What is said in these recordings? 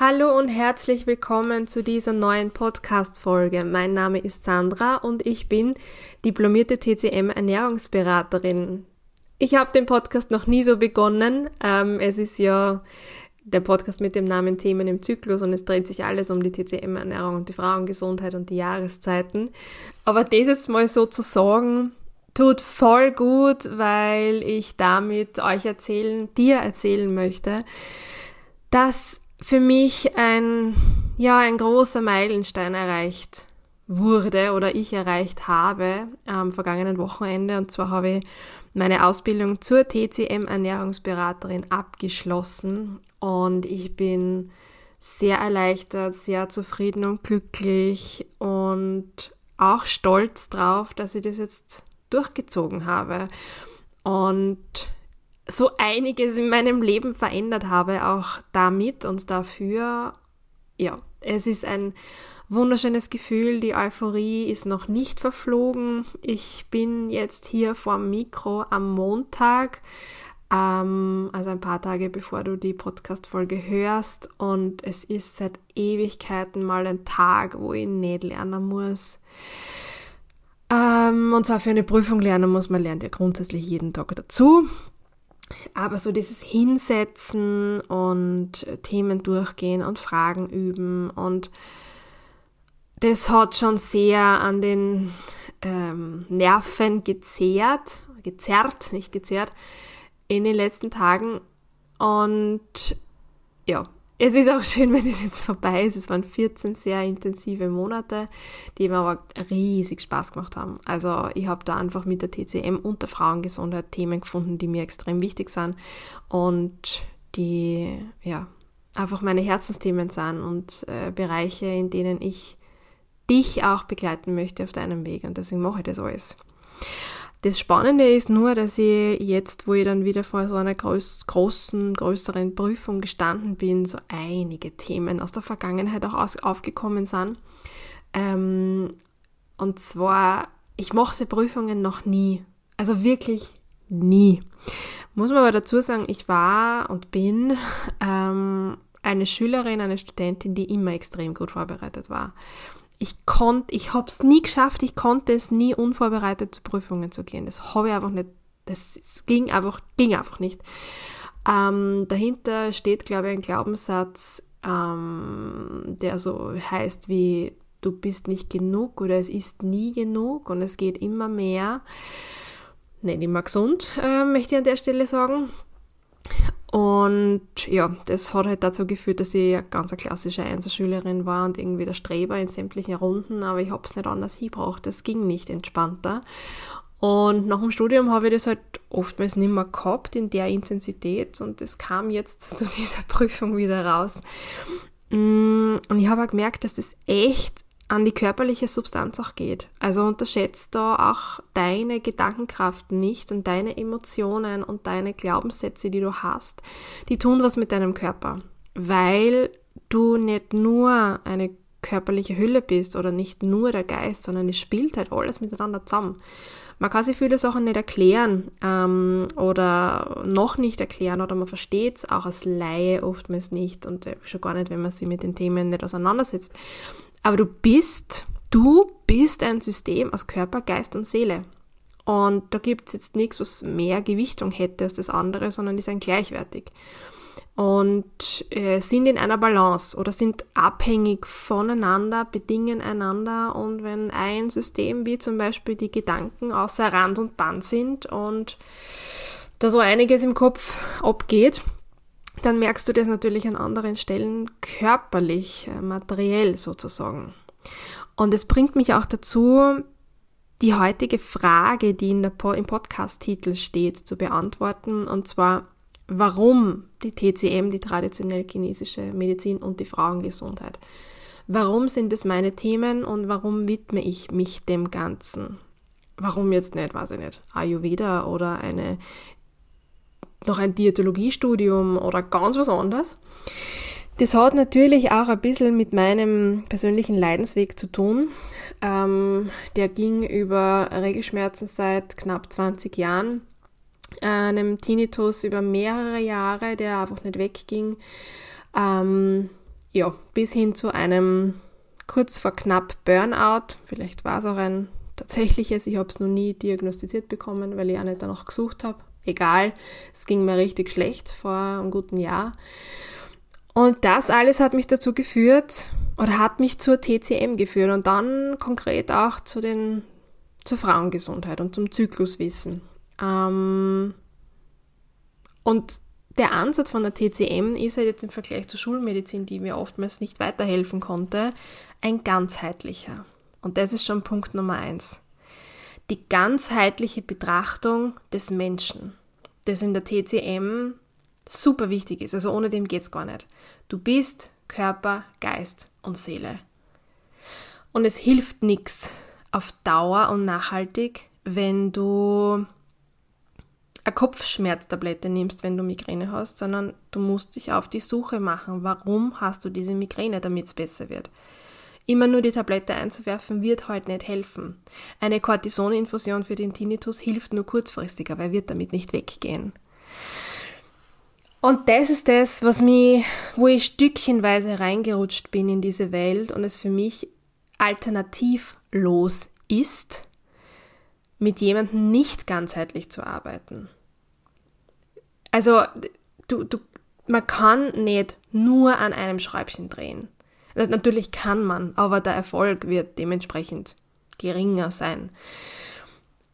Hallo und herzlich willkommen zu dieser neuen Podcast-Folge. Mein Name ist Sandra und ich bin diplomierte TCM-Ernährungsberaterin. Ich habe den Podcast noch nie so begonnen. Ähm, es ist ja der Podcast mit dem Namen Themen im Zyklus und es dreht sich alles um die TCM-Ernährung und die Frauengesundheit und die Jahreszeiten. Aber das jetzt mal so zu sagen, tut voll gut, weil ich damit euch erzählen, dir erzählen möchte, dass für mich ein, ja, ein großer Meilenstein erreicht wurde oder ich erreicht habe am vergangenen Wochenende. Und zwar habe ich meine Ausbildung zur TCM Ernährungsberaterin abgeschlossen und ich bin sehr erleichtert, sehr zufrieden und glücklich und auch stolz drauf, dass ich das jetzt durchgezogen habe. Und so einiges in meinem Leben verändert habe, auch damit und dafür. Ja, es ist ein wunderschönes Gefühl. Die Euphorie ist noch nicht verflogen. Ich bin jetzt hier vorm Mikro am Montag, ähm, also ein paar Tage bevor du die Podcast-Folge hörst. Und es ist seit Ewigkeiten mal ein Tag, wo ich nicht lernen muss. Ähm, und zwar für eine Prüfung lernen muss man lernt ja grundsätzlich jeden Tag dazu. Aber so dieses Hinsetzen und Themen durchgehen und Fragen üben und das hat schon sehr an den ähm, Nerven gezehrt, gezerrt, nicht gezerrt, in den letzten Tagen. Und ja, es ist auch schön, wenn es jetzt vorbei ist. Es waren 14 sehr intensive Monate, die mir aber riesig Spaß gemacht haben. Also ich habe da einfach mit der TCM und der Frauengesundheit Themen gefunden, die mir extrem wichtig sind und die ja einfach meine Herzensthemen sind und äh, Bereiche, in denen ich dich auch begleiten möchte auf deinem Weg und deswegen mache ich das alles. Das Spannende ist nur, dass ich jetzt, wo ich dann wieder vor so einer groß, großen, größeren Prüfung gestanden bin, so einige Themen aus der Vergangenheit auch aus, aufgekommen sind. Ähm, und zwar, ich mochte Prüfungen noch nie. Also wirklich nie. Muss man aber dazu sagen, ich war und bin ähm, eine Schülerin, eine Studentin, die immer extrem gut vorbereitet war ich konnte, ich habe es nie geschafft, ich konnte es nie unvorbereitet zu Prüfungen zu gehen. Das habe ich einfach nicht, das, das ging einfach, ging einfach nicht. Ähm, dahinter steht, glaube ich, ein Glaubenssatz, ähm, der so heißt wie du bist nicht genug oder es ist nie genug und es geht immer mehr. Nicht immer gesund, äh, möchte ich an der Stelle sagen. Und ja, das hat halt dazu geführt, dass ich eine ganz klassische Einserschülerin war und irgendwie der Streber in sämtlichen Runden, aber ich habe es nicht anders hingebracht. Das ging nicht entspannter. Und nach dem Studium habe ich das halt oftmals nicht mehr gehabt in der Intensität und es kam jetzt zu dieser Prüfung wieder raus. Mm, und ich habe auch gemerkt, dass das echt an die körperliche Substanz auch geht. Also unterschätzt da auch deine Gedankenkraft nicht und deine Emotionen und deine Glaubenssätze, die du hast, die tun was mit deinem Körper, weil du nicht nur eine körperliche Hülle bist oder nicht nur der Geist, sondern es spielt halt alles miteinander zusammen. Man kann sich viele Sachen nicht erklären ähm, oder noch nicht erklären oder man versteht es auch als Laie oftmals nicht und äh, schon gar nicht, wenn man sich mit den Themen nicht auseinandersetzt. Aber du bist, du bist ein System aus Körper, Geist und Seele. Und da gibt es jetzt nichts, was mehr Gewichtung hätte als das andere, sondern die sind gleichwertig. Und äh, sind in einer Balance oder sind abhängig voneinander, bedingen einander. Und wenn ein System wie zum Beispiel die Gedanken außer Rand und Band sind und da so einiges im Kopf abgeht, dann merkst du das natürlich an anderen Stellen körperlich, äh, materiell sozusagen. Und es bringt mich auch dazu, die heutige Frage, die in der po im Podcast-Titel steht, zu beantworten, und zwar, warum die TCM, die traditionell chinesische Medizin und die Frauengesundheit? Warum sind es meine Themen und warum widme ich mich dem Ganzen? Warum jetzt nicht, weiß ich nicht, Ayurveda oder eine noch ein Diätologiestudium oder ganz was anderes. Das hat natürlich auch ein bisschen mit meinem persönlichen Leidensweg zu tun. Ähm, der ging über Regelschmerzen seit knapp 20 Jahren, einem Tinnitus über mehrere Jahre, der einfach nicht wegging. Ähm, ja, bis hin zu einem kurz vor knapp Burnout. Vielleicht war es auch ein tatsächliches. Ich habe es noch nie diagnostiziert bekommen, weil ich auch nicht danach gesucht habe. Egal, es ging mir richtig schlecht vor einem guten Jahr. Und das alles hat mich dazu geführt oder hat mich zur TCM geführt und dann konkret auch zu den, zur Frauengesundheit und zum Zykluswissen. Ähm, und der Ansatz von der TCM ist ja jetzt im Vergleich zur Schulmedizin, die mir oftmals nicht weiterhelfen konnte, ein ganzheitlicher. Und das ist schon Punkt Nummer eins. Die ganzheitliche Betrachtung des Menschen, das in der TCM super wichtig ist. Also ohne dem geht's gar nicht. Du bist Körper, Geist und Seele. Und es hilft nichts auf Dauer und nachhaltig, wenn du eine Kopfschmerztablette nimmst, wenn du Migräne hast, sondern du musst dich auf die Suche machen. Warum hast du diese Migräne, damit es besser wird? Immer nur die Tablette einzuwerfen wird heute nicht helfen. Eine Cortisoninfusion für den Tinnitus hilft nur kurzfristig, aber er wird damit nicht weggehen. Und das ist das, was mich, wo ich stückchenweise reingerutscht bin in diese Welt und es für mich alternativlos ist, mit jemandem nicht ganzheitlich zu arbeiten. Also, du, du, man kann nicht nur an einem Schräubchen drehen. Natürlich kann man, aber der Erfolg wird dementsprechend geringer sein.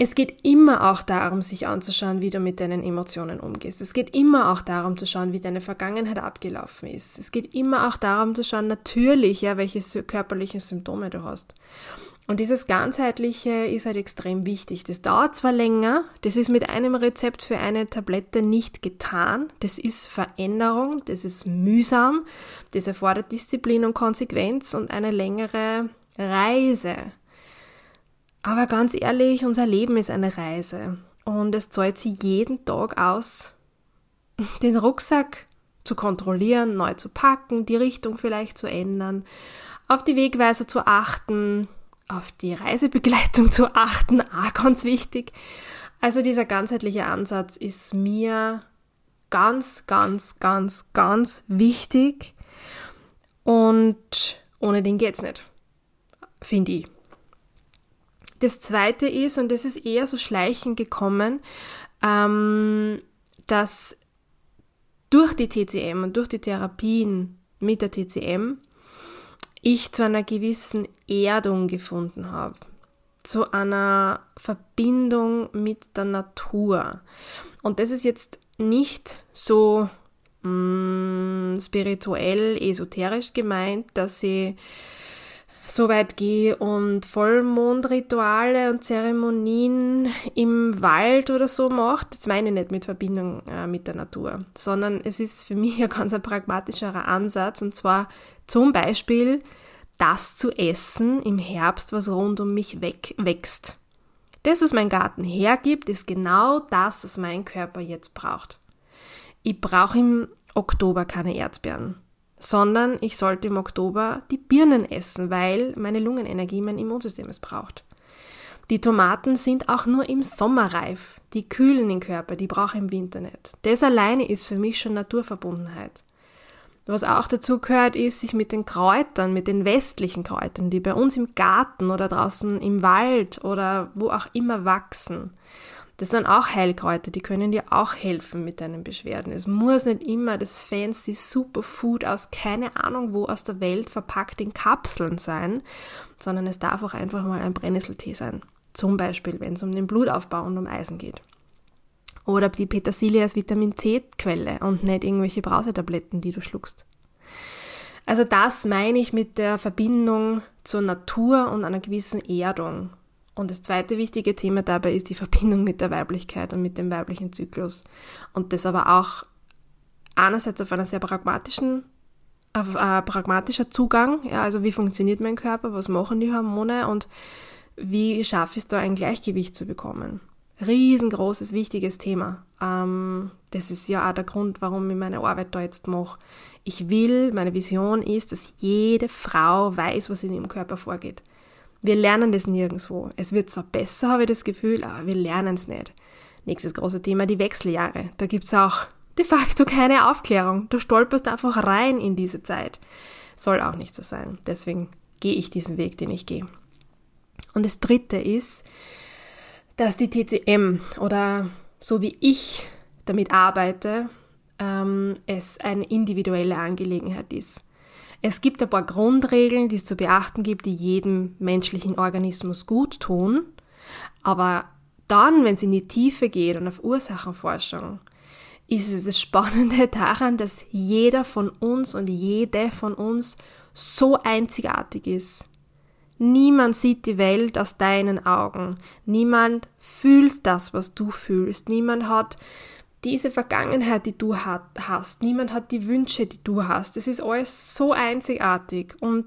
Es geht immer auch darum, sich anzuschauen, wie du mit deinen Emotionen umgehst. Es geht immer auch darum zu schauen, wie deine Vergangenheit abgelaufen ist. Es geht immer auch darum zu schauen, natürlich, ja, welche körperlichen Symptome du hast. Und dieses Ganzheitliche ist halt extrem wichtig. Das dauert zwar länger, das ist mit einem Rezept für eine Tablette nicht getan. Das ist Veränderung, das ist mühsam, das erfordert Disziplin und Konsequenz und eine längere Reise. Aber ganz ehrlich, unser Leben ist eine Reise und es zahlt sich jeden Tag aus, den Rucksack zu kontrollieren, neu zu packen, die Richtung vielleicht zu ändern, auf die Wegweiser zu achten, auf die Reisebegleitung zu achten, auch ganz wichtig. Also dieser ganzheitliche Ansatz ist mir ganz, ganz, ganz, ganz wichtig und ohne den geht's nicht, finde ich. Das zweite ist, und das ist eher so schleichend gekommen, ähm, dass durch die TCM und durch die Therapien mit der TCM ich zu einer gewissen Erdung gefunden habe, zu einer Verbindung mit der Natur. Und das ist jetzt nicht so mm, spirituell, esoterisch gemeint, dass ich so weit gehe und Vollmondrituale und Zeremonien im Wald oder so macht. Das meine ich nicht mit Verbindung äh, mit der Natur, sondern es ist für mich ein ganz ein pragmatischerer Ansatz und zwar zum Beispiel das zu essen im Herbst, was rund um mich weg wächst. Das, was mein Garten hergibt, ist genau das, was mein Körper jetzt braucht. Ich brauche im Oktober keine Erdbeeren, sondern ich sollte im Oktober die Birnen essen, weil meine Lungenenergie mein Immunsystem es braucht. Die Tomaten sind auch nur im Sommer reif. Die kühlen den Körper, die brauche ich im Winter nicht. Das alleine ist für mich schon Naturverbundenheit. Was auch dazu gehört, ist, sich mit den Kräutern, mit den westlichen Kräutern, die bei uns im Garten oder draußen im Wald oder wo auch immer wachsen. Das sind auch Heilkräuter, die können dir auch helfen mit deinen Beschwerden. Es muss nicht immer das fancy Superfood aus keine Ahnung wo aus der Welt verpackt in Kapseln sein, sondern es darf auch einfach mal ein Brennnesseltee sein. Zum Beispiel, wenn es um den Blutaufbau und um Eisen geht. Oder die Petersilie als Vitamin C-Quelle und nicht irgendwelche Brausetabletten, die du schluckst. Also das meine ich mit der Verbindung zur Natur und einer gewissen Erdung. Und das zweite wichtige Thema dabei ist die Verbindung mit der Weiblichkeit und mit dem weiblichen Zyklus. Und das aber auch einerseits auf einer sehr pragmatischen, auf äh, pragmatischer Zugang, ja, also wie funktioniert mein Körper, was machen die Hormone und wie schaffe ich es da ein Gleichgewicht zu bekommen riesengroßes, wichtiges Thema. Ähm, das ist ja auch der Grund, warum ich meine Arbeit da jetzt mache. Ich will, meine Vision ist, dass jede Frau weiß, was in ihrem Körper vorgeht. Wir lernen das nirgendwo. Es wird zwar besser, habe ich das Gefühl, aber wir lernen es nicht. Nächstes große Thema, die Wechseljahre. Da gibt es auch de facto keine Aufklärung. Du stolperst einfach rein in diese Zeit. Soll auch nicht so sein. Deswegen gehe ich diesen Weg, den ich gehe. Und das dritte ist, dass die TCM oder so wie ich damit arbeite, ähm, es eine individuelle Angelegenheit ist. Es gibt ein paar Grundregeln, die es zu beachten gibt, die jedem menschlichen Organismus gut tun. Aber dann, wenn es in die Tiefe geht und auf Ursachenforschung, ist es das Spannende daran, dass jeder von uns und jede von uns so einzigartig ist. Niemand sieht die Welt aus deinen Augen. Niemand fühlt das, was du fühlst. Niemand hat diese Vergangenheit, die du hast. Niemand hat die Wünsche, die du hast. Es ist alles so einzigartig und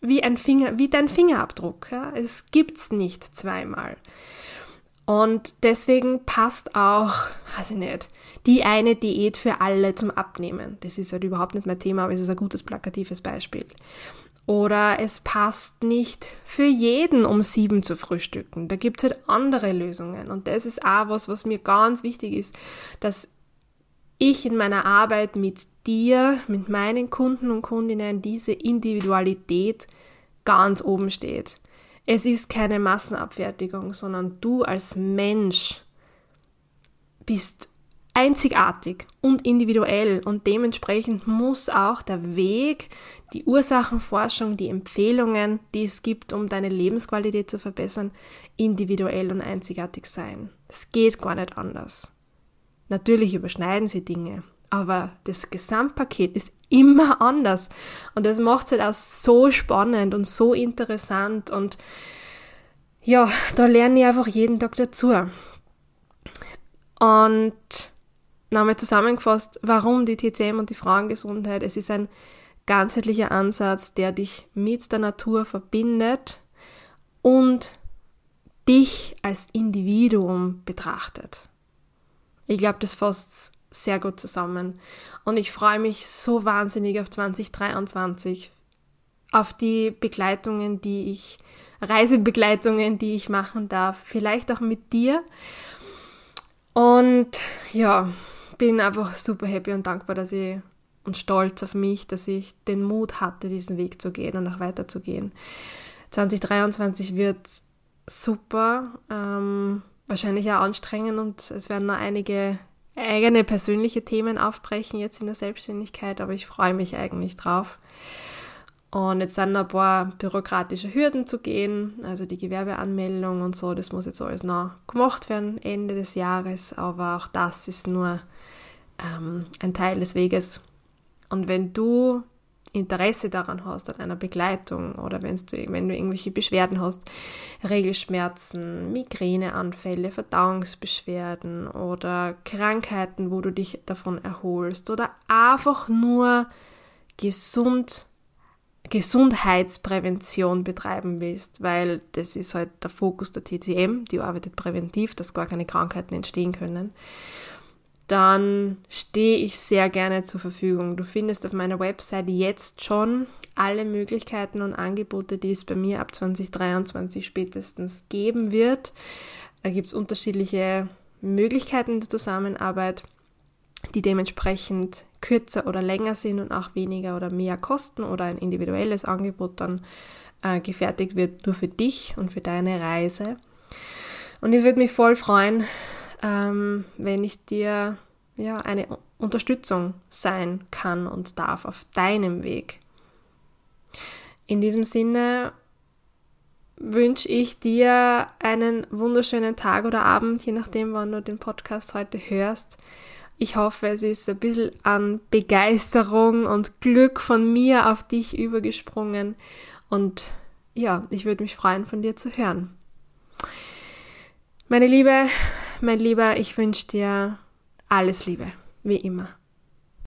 wie ein Finger, wie dein Fingerabdruck. Ja? Es gibt's nicht zweimal. Und deswegen passt auch, weiß ich nicht, die eine Diät für alle zum Abnehmen. Das ist halt überhaupt nicht mein Thema, aber es ist ein gutes plakatives Beispiel. Oder es passt nicht für jeden um sieben zu frühstücken. Da gibt es halt andere Lösungen. Und das ist auch was, was mir ganz wichtig ist, dass ich in meiner Arbeit mit dir, mit meinen Kunden und Kundinnen diese Individualität ganz oben steht. Es ist keine Massenabfertigung, sondern du als Mensch bist einzigartig und individuell und dementsprechend muss auch der Weg, die Ursachenforschung, die Empfehlungen, die es gibt, um deine Lebensqualität zu verbessern, individuell und einzigartig sein. Es geht gar nicht anders. Natürlich überschneiden sie Dinge, aber das Gesamtpaket ist immer anders und das macht es halt auch so spannend und so interessant und ja, da lerne ich einfach jeden Tag dazu. Und nochmal zusammengefasst, warum die TCM und die Frauengesundheit. Es ist ein ganzheitlicher Ansatz, der dich mit der Natur verbindet und dich als Individuum betrachtet. Ich glaube, das fasst sehr gut zusammen. Und ich freue mich so wahnsinnig auf 2023, auf die Begleitungen, die ich, Reisebegleitungen, die ich machen darf, vielleicht auch mit dir. Und ja, bin einfach super happy und dankbar, dass ich und stolz auf mich, dass ich den Mut hatte, diesen Weg zu gehen und auch weiterzugehen. 2023 wird super, ähm, wahrscheinlich auch anstrengend und es werden noch einige eigene persönliche Themen aufbrechen jetzt in der Selbstständigkeit, aber ich freue mich eigentlich drauf. Und jetzt sind ein paar bürokratische Hürden zu gehen, also die Gewerbeanmeldung und so, das muss jetzt alles noch gemacht werden Ende des Jahres, aber auch das ist nur ähm, ein Teil des Weges. Und wenn du Interesse daran hast, an einer Begleitung oder wenn du, wenn du irgendwelche Beschwerden hast, Regelschmerzen, Migräneanfälle, Verdauungsbeschwerden oder Krankheiten, wo du dich davon erholst oder einfach nur gesund Gesundheitsprävention betreiben willst, weil das ist halt der Fokus der TCM, die arbeitet präventiv, dass gar keine Krankheiten entstehen können, dann stehe ich sehr gerne zur Verfügung. Du findest auf meiner Website jetzt schon alle Möglichkeiten und Angebote, die es bei mir ab 2023 spätestens geben wird. Da gibt es unterschiedliche Möglichkeiten der Zusammenarbeit die dementsprechend kürzer oder länger sind und auch weniger oder mehr kosten oder ein individuelles Angebot dann äh, gefertigt wird, nur für dich und für deine Reise. Und es würde mich voll freuen, ähm, wenn ich dir ja eine Unterstützung sein kann und darf auf deinem Weg. In diesem Sinne wünsche ich dir einen wunderschönen Tag oder Abend, je nachdem, wann du den Podcast heute hörst. Ich hoffe, es ist ein bisschen an Begeisterung und Glück von mir auf dich übergesprungen. Und ja, ich würde mich freuen, von dir zu hören. Meine Liebe, mein Lieber, ich wünsche dir alles Liebe, wie immer.